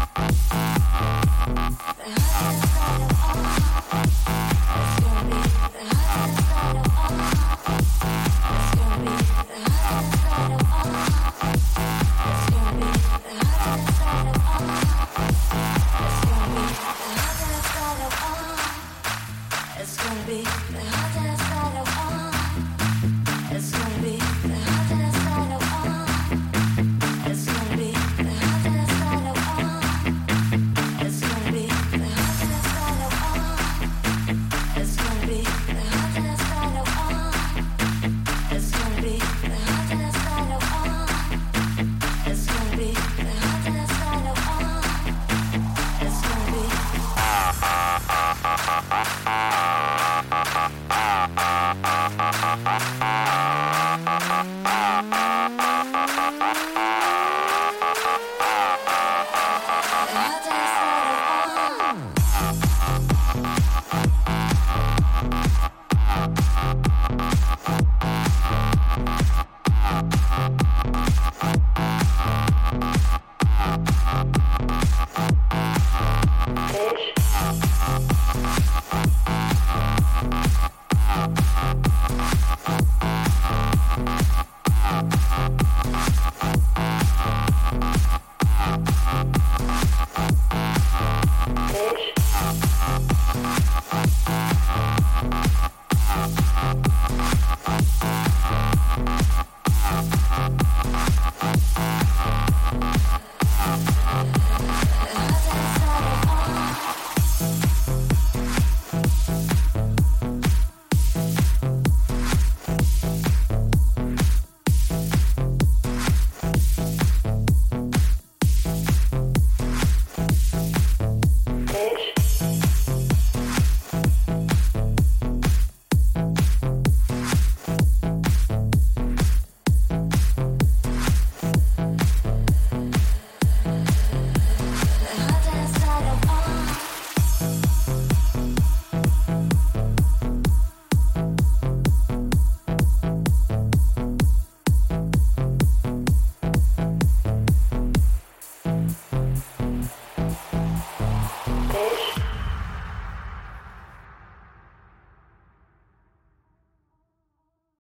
Bye.